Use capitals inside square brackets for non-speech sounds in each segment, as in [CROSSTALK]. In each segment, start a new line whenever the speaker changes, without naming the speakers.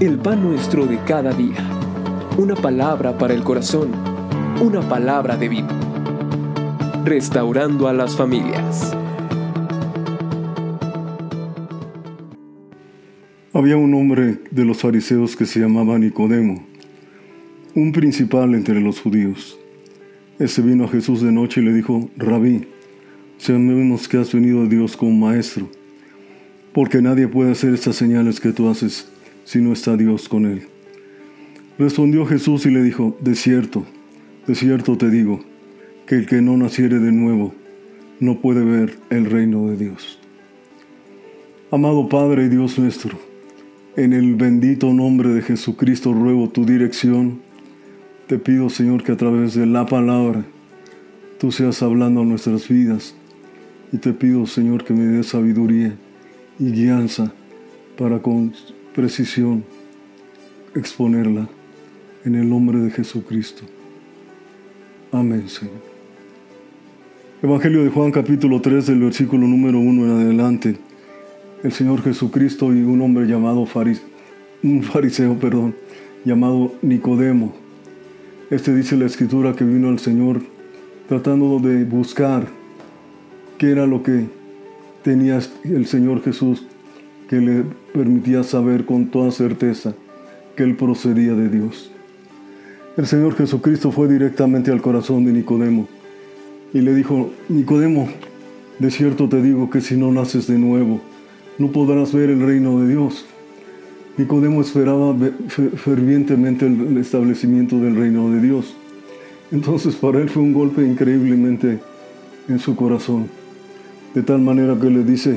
el pan nuestro de cada día. Una palabra para el corazón, una palabra de vida. Restaurando a las familias.
Había un hombre de los fariseos que se llamaba Nicodemo, un principal entre los judíos. Ese vino a Jesús de noche y le dijo, Rabí, sabemos que has venido a Dios como maestro, porque nadie puede hacer estas señales que tú haces si no está Dios con él. Respondió Jesús y le dijo, de cierto, de cierto te digo, que el que no naciere de nuevo no puede ver el reino de Dios. Amado Padre y Dios nuestro, en el bendito nombre de Jesucristo ruego tu dirección. Te pido, Señor, que a través de la palabra tú seas hablando a nuestras vidas. Y te pido, Señor, que me des sabiduría y guianza para con precisión exponerla en el nombre de Jesucristo. Amén, Señor. Evangelio de Juan capítulo 3 del versículo número 1 en adelante. El Señor Jesucristo y un hombre llamado un fariseo, perdón, llamado Nicodemo. Este dice la escritura que vino al Señor tratando de buscar qué era lo que tenía el Señor Jesús que le permitía saber con toda certeza que él procedía de Dios. El Señor Jesucristo fue directamente al corazón de Nicodemo y le dijo, Nicodemo, de cierto te digo que si no naces de nuevo, no podrás ver el reino de Dios. Nicodemo esperaba fervientemente el establecimiento del reino de Dios. Entonces para él fue un golpe increíblemente en su corazón. De tal manera que le dice,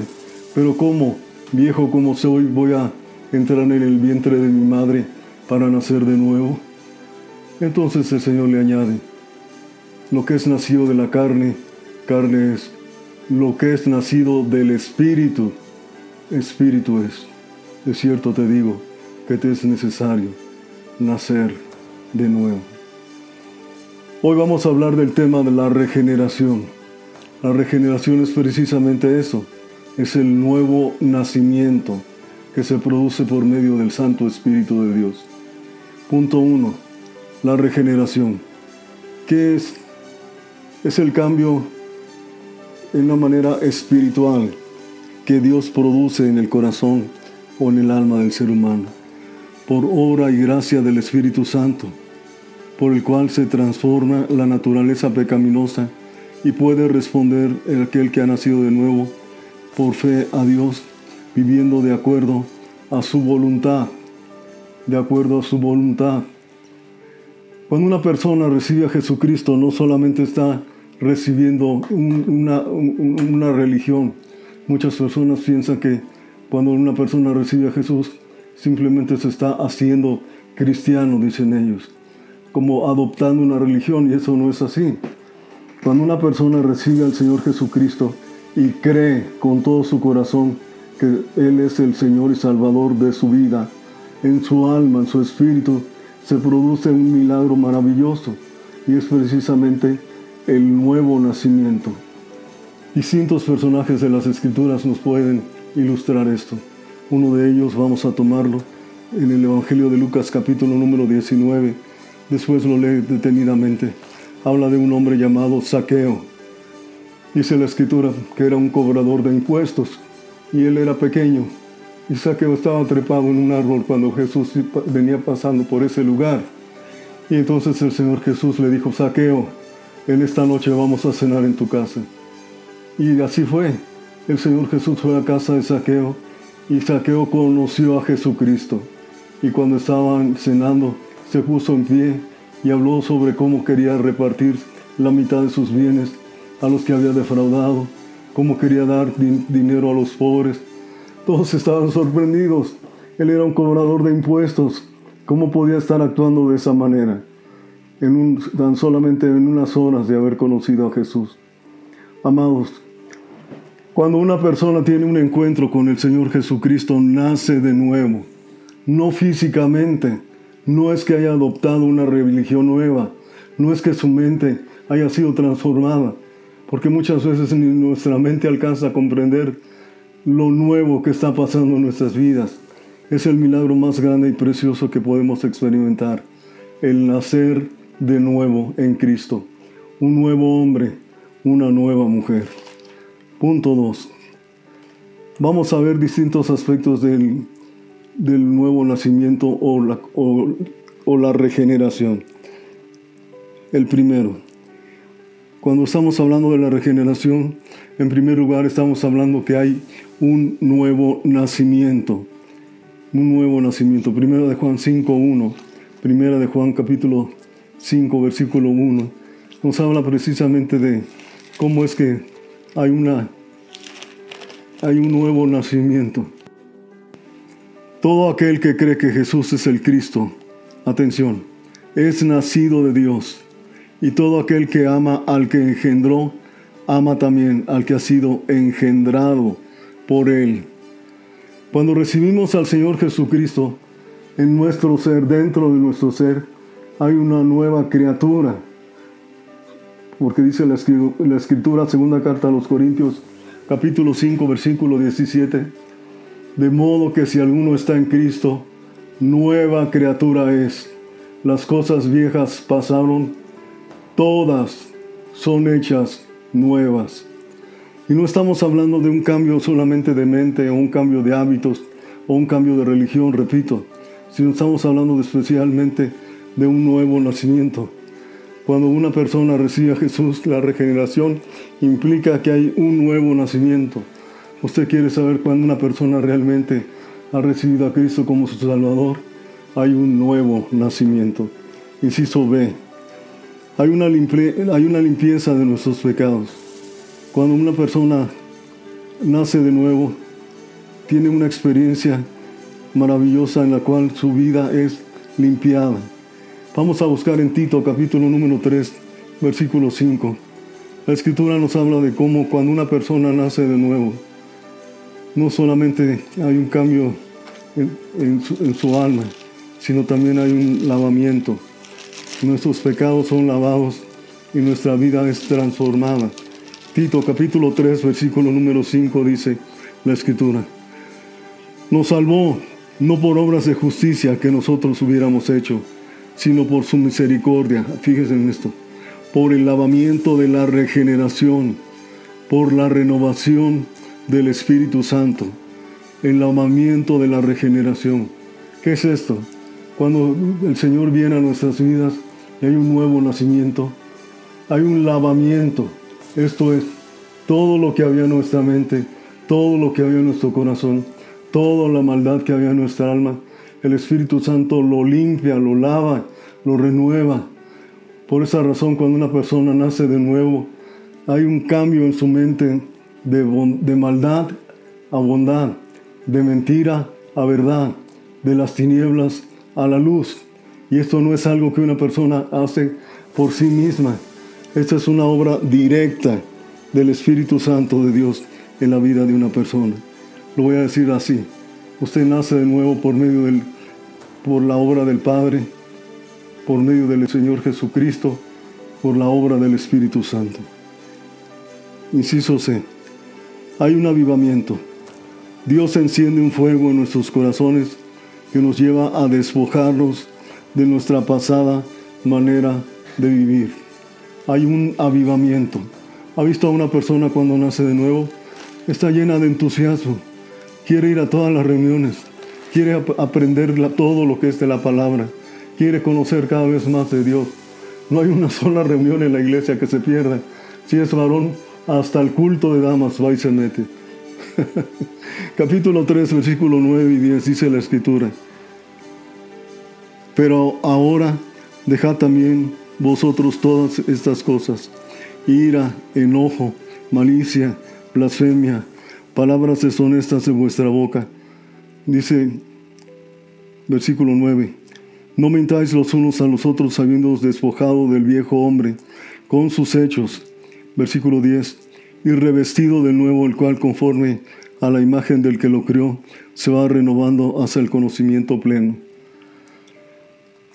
pero ¿cómo? Viejo como soy, voy a entrar en el vientre de mi madre para nacer de nuevo. Entonces el Señor le añade, lo que es nacido de la carne, carne es, lo que es nacido del Espíritu, Espíritu es. De cierto te digo que te es necesario nacer de nuevo. Hoy vamos a hablar del tema de la regeneración. La regeneración es precisamente eso, es el nuevo nacimiento que se produce por medio del Santo Espíritu de Dios. Punto 1. La regeneración. ¿Qué es? Es el cambio en una manera espiritual que Dios produce en el corazón o en el alma del ser humano, por obra y gracia del Espíritu Santo, por el cual se transforma la naturaleza pecaminosa y puede responder aquel que ha nacido de nuevo por fe a Dios, viviendo de acuerdo a su voluntad, de acuerdo a su voluntad. Cuando una persona recibe a Jesucristo, no solamente está recibiendo una, una religión. Muchas personas piensan que cuando una persona recibe a Jesús, simplemente se está haciendo cristiano, dicen ellos, como adoptando una religión, y eso no es así. Cuando una persona recibe al Señor Jesucristo, y cree con todo su corazón que Él es el Señor y Salvador de su vida, en su alma, en su espíritu, se produce un milagro maravilloso y es precisamente el nuevo nacimiento. Distintos personajes de las escrituras nos pueden ilustrar esto. Uno de ellos vamos a tomarlo en el Evangelio de Lucas capítulo número 19. Después lo lee detenidamente. Habla de un hombre llamado Saqueo Dice la escritura que era un cobrador de impuestos y él era pequeño. Y Saqueo estaba trepado en un árbol cuando Jesús venía pasando por ese lugar. Y entonces el Señor Jesús le dijo, Saqueo, en esta noche vamos a cenar en tu casa. Y así fue. El Señor Jesús fue a casa de Saqueo y Saqueo conoció a Jesucristo. Y cuando estaban cenando, se puso en pie y habló sobre cómo quería repartir la mitad de sus bienes a los que había defraudado, cómo quería dar dinero a los pobres. Todos estaban sorprendidos. Él era un cobrador de impuestos. ¿Cómo podía estar actuando de esa manera? En un, tan solamente en unas horas de haber conocido a Jesús. Amados, cuando una persona tiene un encuentro con el Señor Jesucristo, nace de nuevo. No físicamente, no es que haya adoptado una religión nueva, no es que su mente haya sido transformada, porque muchas veces nuestra mente alcanza a comprender lo nuevo que está pasando en nuestras vidas Es el milagro más grande y precioso que podemos experimentar, el nacer de nuevo en Cristo, un nuevo hombre, una nueva mujer. Punto 2. Vamos a ver distintos aspectos del, del nuevo nacimiento o la, o la regeneración. El primero, cuando estamos hablando de la regeneración, en primer lugar estamos hablando que hay un nuevo nacimiento un nuevo nacimiento. Primera de Juan 5.1, primera de Juan capítulo 5, versículo 1, nos habla precisamente de cómo es que hay una hay un nuevo nacimiento. Todo aquel que cree que Jesús es el Cristo, atención, es nacido de Dios. Y todo aquel que ama al que engendró, ama también al que ha sido engendrado por él. Cuando recibimos al Señor Jesucristo en nuestro ser, dentro de nuestro ser, hay una nueva criatura. Porque dice la, escritura, segunda carta a los Corintios, capítulo 5, versículo 17, de modo que si alguno está en Cristo, nueva criatura es. Las cosas viejas pasaron, todas son hechas nuevas. Y no estamos hablando de un cambio solamente de mente o un cambio de hábitos o un cambio de religión, repito, sino estamos hablando especialmente de un nuevo nacimiento. Cuando una persona recibe a Jesús, la regeneración implica que hay un nuevo nacimiento. Usted quiere saber cuándo una persona realmente ha recibido a Cristo como su Salvador, hay un nuevo nacimiento. Inciso B. Hay una, limpieza de nuestros pecados. Cuando una persona nace de nuevo, tiene una experiencia maravillosa en la cual su vida es limpiada. Vamos a buscar en Tito capítulo número 3, versículo 5. La escritura nos habla de cómo cuando una persona nace de nuevo, no solamente hay un cambio en su alma, sino también hay un lavamiento. Nuestros pecados son lavados y nuestra vida es transformada. Tito capítulo 3, versículo número 5 dice la escritura. Nos salvó no por obras de justicia que nosotros hubiéramos hecho, sino por su misericordia. Fíjense en esto. Por el lavamiento de la regeneración, por la renovación del Espíritu Santo. El lavamiento de la regeneración. ¿Qué es esto? Cuando el Señor viene a nuestras vidas y hay un nuevo nacimiento, hay un lavamiento esto es todo lo que había en nuestra mente, todo lo que había en nuestro corazón, toda la maldad que había en nuestra alma. El Espíritu Santo lo limpia, lo lava, lo renueva. Por esa razón, cuando una persona nace de nuevo, hay un cambio en su mente de, de maldad a bondad, de mentira a verdad, de las tinieblas a la luz. Y esto no es algo que una persona hace por sí misma, esta es una obra directa del Espíritu Santo de Dios en la vida de una persona. Lo voy a decir así. Usted nace de nuevo por medio del por la obra del Padre, por medio del Señor Jesucristo, por la obra del Espíritu Santo. Inciso C. Hay un avivamiento. Dios enciende un fuego en nuestros corazones que nos lleva a despojarnos de nuestra pasada manera de vivir hay un avivamiento. ¿Ha visto a una persona cuando nace de nuevo? Está llena de entusiasmo. Quiere ir a todas las reuniones. Quiere aprender todo lo que es de la palabra. Quiere conocer cada vez más de Dios. No hay una [LAUGHS] sola reunión en la iglesia que se pierda. Si es varón, hasta el culto de damas va y se mete. [LAUGHS] Capítulo 3, versículo 9 y 10 dice la escritura. Pero ahora deja también vosotros todas estas cosas, ira, enojo, malicia, blasfemia, palabras deshonestas de vuestra boca. Dice versículo 9, no mentáis los unos a los otros habiéndoos despojado del viejo hombre con sus hechos. Versículo 10, y revestido de nuevo el cual conforme a la imagen del que lo crió, se va renovando hasta el conocimiento pleno.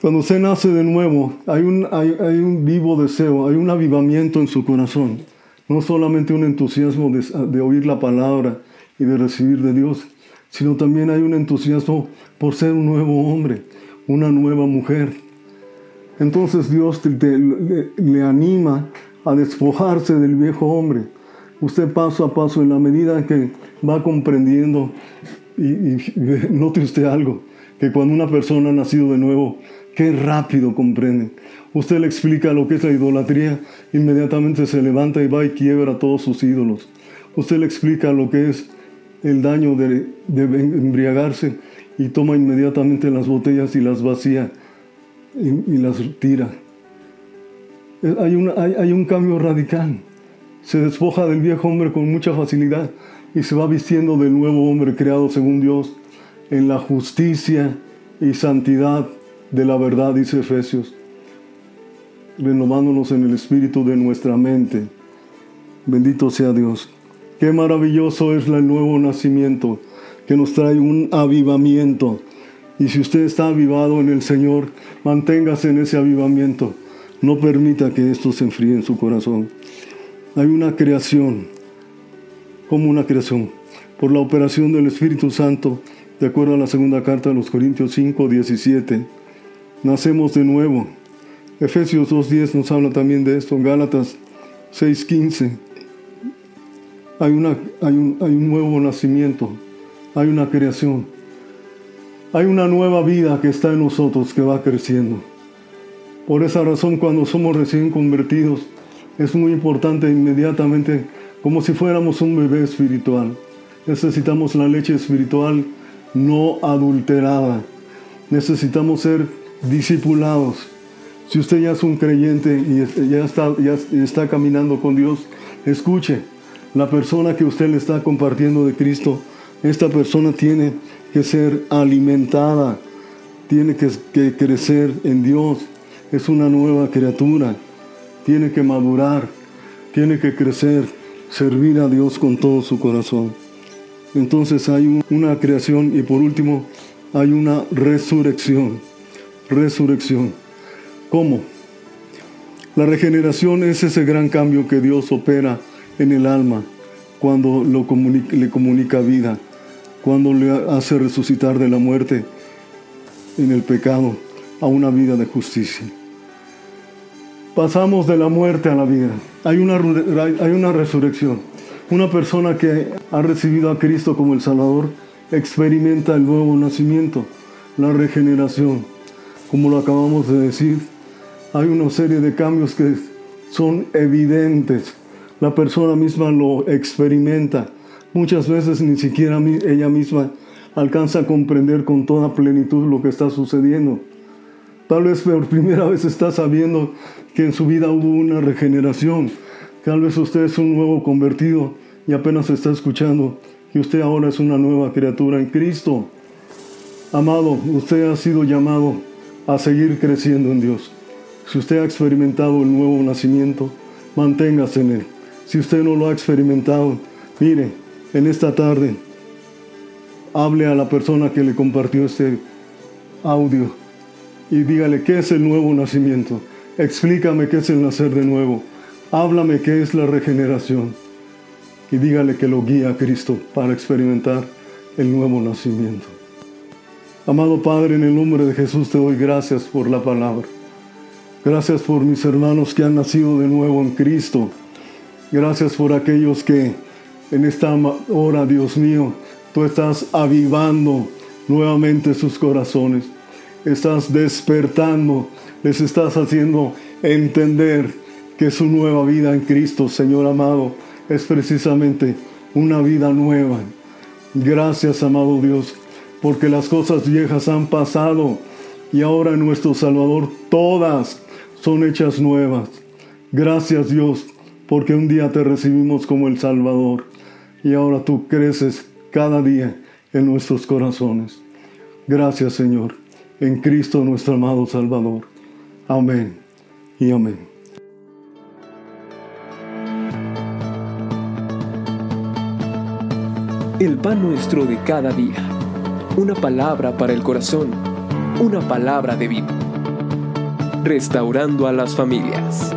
Cuando usted nace de nuevo, hay un, hay, un vivo deseo, hay un avivamiento en su corazón. No solamente un entusiasmo de, de oír la palabra y de recibir de Dios, sino también hay un entusiasmo por ser un nuevo hombre, una nueva mujer. Entonces Dios le, anima a despojarse del viejo hombre. Usted paso a paso, en la medida que va comprendiendo, y, y [LAUGHS] note usted algo, que cuando una persona ha nacido de nuevo, qué rápido comprende. Usted le explica lo que es la idolatría, inmediatamente se levanta y va y quiebra todos sus ídolos. Usted le explica lo que es el daño de, embriagarse y toma inmediatamente las botellas y las vacía y, las tira. Hay, hay un cambio radical. Se despoja del viejo hombre con mucha facilidad y se va vistiendo del nuevo hombre creado según Dios en la justicia y santidad de la verdad, dice Efesios, renovándonos en el espíritu de nuestra mente. Bendito sea Dios. Qué maravilloso es el nuevo nacimiento que nos trae un avivamiento. Y si usted está avivado en el Señor, manténgase en ese avivamiento. No permita que esto se enfríe en su corazón. Hay una creación, como una creación, por la operación del Espíritu Santo, de acuerdo a la segunda carta de los Corintios 5, 17. Nacemos de nuevo. Efesios 2.10 nos habla también de esto. Gálatas 6.15 hay, hay, un, hay un nuevo nacimiento, hay una creación, hay una nueva vida que está en nosotros que va creciendo. Por esa razón cuando somos recién convertidos es muy importante inmediatamente, como si fuéramos un bebé espiritual. Necesitamos la leche espiritual no adulterada. Necesitamos ser discipulados. Si usted ya es un creyente y ya está, ya está caminando con Dios, escuche, la persona que usted le está compartiendo de Cristo, esta persona tiene que ser alimentada, tiene que, crecer en Dios, es una nueva criatura, tiene que madurar, tiene que crecer, servir a Dios con todo su corazón. Entonces hay una creación y por último hay una resurrección. Resurrección. ¿Cómo? La regeneración es ese gran cambio que Dios opera en el alma cuando le comunica vida, cuando le hace resucitar de la muerte en el pecado a una vida de justicia. Pasamos de la muerte a la vida. Hay una, hay una resurrección. Una persona que ha recibido a Cristo como el Salvador experimenta el nuevo nacimiento, la regeneración. Como lo acabamos de decir, hay una serie de cambios que son evidentes la persona misma lo experimenta. Muchas veces ni siquiera ella misma alcanza a comprender con toda plenitud lo que está sucediendo. Tal vez por primera vez está sabiendo que en su vida hubo una regeneración. Tal vez usted es un nuevo convertido y apenas está escuchando que usted ahora es una nueva criatura en Cristo. Amado, usted ha sido llamado a seguir creciendo en Dios. Si usted ha experimentado el nuevo nacimiento, manténgase en él. Si usted no lo ha experimentado, mire, en esta tarde, hable a la persona que le compartió este audio y dígale qué es el nuevo nacimiento. Explícame qué es el nacer de nuevo. Háblame qué es la regeneración. Y dígale que lo guía a Cristo para experimentar el nuevo nacimiento. Amado Padre, en el nombre de Jesús te doy gracias por la palabra. Gracias por mis hermanos que han nacido de nuevo en Cristo Gracias por aquellos que en esta hora, Dios mío, tú estás avivando nuevamente sus corazones. Estás despertando, les estás haciendo entender que su nueva vida en Cristo, Señor amado, es precisamente una vida nueva. Gracias, amado Dios, porque las cosas viejas han pasado y ahora nuestro Salvador todas son hechas nuevas. Gracias, Dios, porque un día te recibimos como el Salvador y ahora tú creces cada día en nuestros corazones. Gracias Señor, en Cristo nuestro amado Salvador. Amén y amén.
El pan nuestro de cada día. Una palabra para el corazón. Una palabra de vida. Restaurando a las familias.